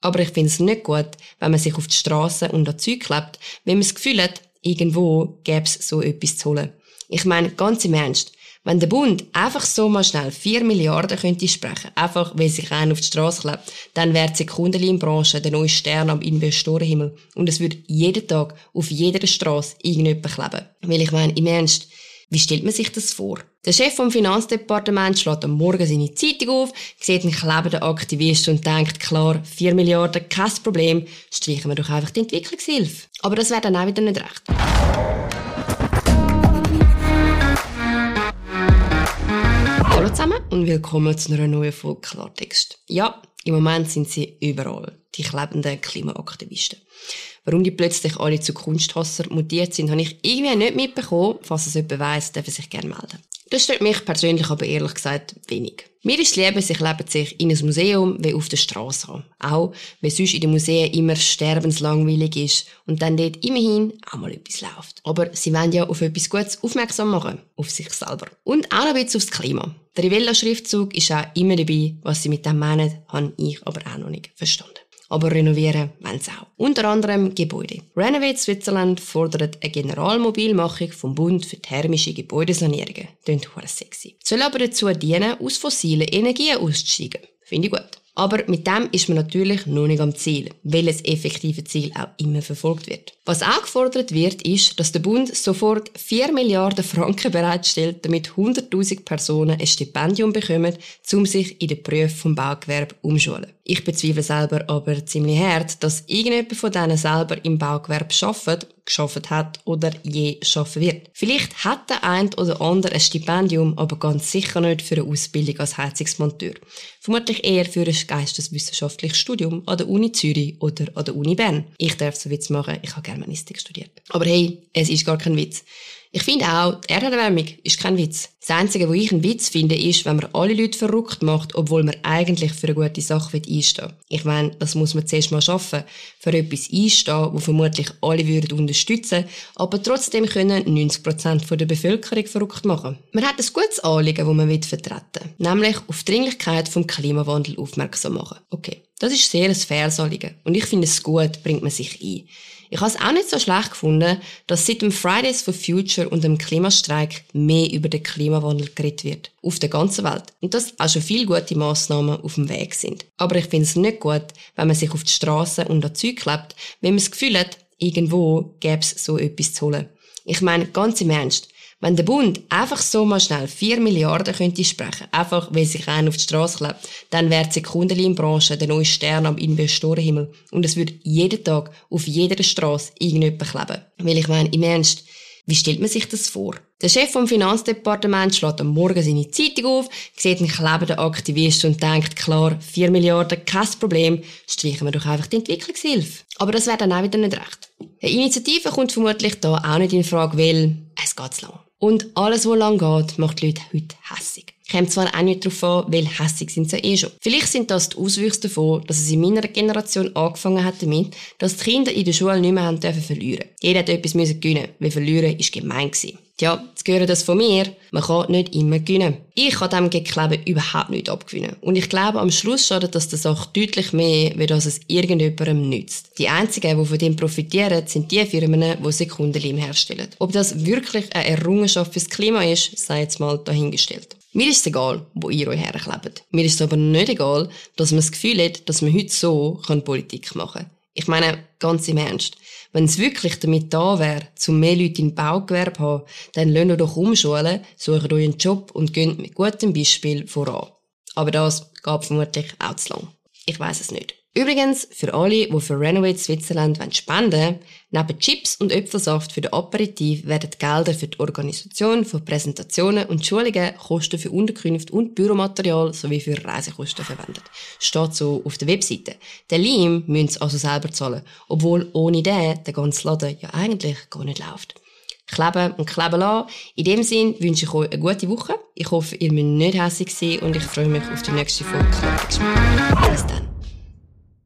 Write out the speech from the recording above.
Aber ich finde es nicht gut, wenn man sich auf die Straße und an Zeug klebt, wenn man das Gefühl hat, irgendwo gäbe es so etwas zu holen. Ich meine, ganz im Ernst, wenn der Bund einfach so mal schnell 4 Milliarden könnte sprechen, einfach weil sich einer auf die Straße klebt, dann wäre die Sekundenlin-Branche der neue Stern am Investorenhimmel. Und es würde jeden Tag auf jeder Straße irgendjemand kleben. Weil ich meine, im Ernst, wie stellt man sich das vor? Der Chef vom Finanzdepartement schlägt am Morgen seine Zeitung auf, sieht einen klebenden Aktivist und denkt, klar, 4 Milliarden, kein Problem, streichen wir doch einfach die Entwicklungshilfe. Aber das wäre dann auch wieder nicht recht. Hallo zusammen und willkommen zu einer neuen Folge Klartext. Ja, im Moment sind sie überall, die klebenden Klimaaktivisten. Warum die plötzlich alle zu Kunsthasser mutiert sind, habe ich irgendwie nicht mitbekommen. Falls es jemand weiss, darf er sich gerne melden. Das stört mich persönlich aber ehrlich gesagt wenig. Mir ist lieber, sich leben sich in ein Museum wie auf der Straße an. Auch, weil sonst in den Museen immer sterbenslangweilig ist und dann dort immerhin auch mal etwas läuft. Aber sie wollen ja auf etwas Gutes aufmerksam machen. Auf sich selber. Und auch ein bisschen aufs Klima. Der Rivella-Schriftzug ist auch immer dabei. Was sie mit dem meinen, habe ich aber auch noch nicht verstanden aber renovieren wollen sie auch. Unter anderem Gebäude. Renovate Switzerland fordert eine Generalmobilmachung vom Bund für thermische Gebäudesanierungen. Klingt sexy. Soll aber dazu dienen, aus fossilen Energien auszusteigen. Finde ich gut. Aber mit dem ist man natürlich noch nicht am Ziel, weil das effektive Ziel auch immer verfolgt wird. Was auch gefordert wird, ist, dass der Bund sofort 4 Milliarden Franken bereitstellt, damit 100.000 Personen ein Stipendium bekommen, um sich in den Berufen vom Baugewerbe umschulen. Ich bezweifle selber aber ziemlich hart, dass irgendjemand von denen selber im Baugewerbe arbeitet, geschafft hat oder je schaffen wird. Vielleicht hat der ein oder andere ein Stipendium, aber ganz sicher nicht für eine Ausbildung als Heizungsmonteur. Vermutlich eher für ein geisteswissenschaftliches Studium an der Uni Zürich oder an der Uni Bern. Ich darf so Witz machen, ich habe Germanistik studiert. Aber hey, es ist gar kein Witz. Ich finde auch, die Erderwärmung ist kein Witz. Das Einzige, wo ich einen Witz finde, ist, wenn man alle Leute verrückt macht, obwohl man eigentlich für eine gute Sache einstehen will. Ich meine, das muss man zuerst mal schaffen. Für etwas einstehen, wo vermutlich alle würden unterstützen, aber trotzdem können 90% der Bevölkerung verrückt machen. Man hat ein gutes Anliegen, das man will vertreten nämlich auf die Dringlichkeit vom Klimawandel aufmerksam machen. Okay, das ist sehr ein faires Anliegen und ich finde es gut, bringt man sich ein. Ich habe es auch nicht so schlecht gefunden, dass seit dem Fridays for Future und dem Klimastreik mehr über den Klimawandel geredet wird. Auf der ganzen Welt. Und dass auch schon viele gute Massnahmen auf dem Weg sind. Aber ich finde es nicht gut, wenn man sich auf die Straße und an Zeug klebt, wenn man das Gefühl hat, irgendwo gäbe es so etwas zu holen. Ich meine, ganz im Ernst, wenn der Bund einfach so mal schnell 4 Milliarden könnte sprechen, einfach weil sich einer auf die Straße klebt, dann wäre die Sekundenlin-Branche der neue Stern am Investorenhimmel. Und es würde jeden Tag auf jeder Straße irgendjemand kleben. Weil ich meine, im Ernst, wie stellt man sich das vor? Der Chef vom Finanzdepartement schlägt am Morgen seine Zeitung auf, sieht einen klebenden Aktivist und denkt, klar, 4 Milliarden, kein Problem, streichen wir doch einfach die Entwicklungshilfe. Aber das wäre dann auch wieder nicht recht. Eine Initiative kommt vermutlich da auch nicht in Frage, weil es geht zu lang. Und alles, was lang geht, macht die Leute heute hässig. Kommt zwar auch nicht darauf an, weil hässig sind sie eh schon. Vielleicht sind das die Auswüchse davon, dass es in meiner Generation angefangen hat damit, dass die Kinder in der Schule nicht mehr haben dürfen verlieren. Jeder hat etwas müssen gewinnen, weil verlieren ist gemein gewesen. Tja, jetzt gehört das von mir. Man kann nicht immer gewinnen. Ich kann dem Gekleben überhaupt nicht abgewinnen. Und ich glaube, am Schluss schadet das der Sache deutlich mehr, wie dass es irgendjemandem nützt. Die einzigen, die von dem profitieren, sind die Firmen, die Sekundenleim herstellen. Ob das wirklich eine Errungenschaft fürs Klima ist, sei jetzt mal dahingestellt. Mir ist es egal, wo ihr euch herklebt. Mir ist es aber nicht egal, dass man das Gefühl hat, dass man heute so Politik machen kann. Ich meine, ganz im Ernst. Wenn es wirklich damit da wäre, zum mehr Leute im Baugewerbe zu haben, dann lasst ihr doch umschulen, sucht euch einen Job und geht mit gutem Beispiel voran. Aber das geht vermutlich auch zu lang. Ich weiß es nicht. Übrigens, für alle, die für Renovate Switzerland spenden wollen, neben Chips und Äpfelsaft für den Aperitif werden Gelder für die Organisation von Präsentationen und Schulungen, Kosten für Unterkünfte und Büromaterial sowie für Reisekosten verwendet. Steht so auf der Webseite. Den Leim müssen sie also selber zahlen, obwohl ohne den der ganze Laden ja eigentlich gar nicht läuft. Kleben und kleben lassen. In dem Sinn wünsche ich euch eine gute Woche. Ich hoffe, ihr müsst nicht hässlich sein und ich freue mich auf die nächste Folge. Bis dann.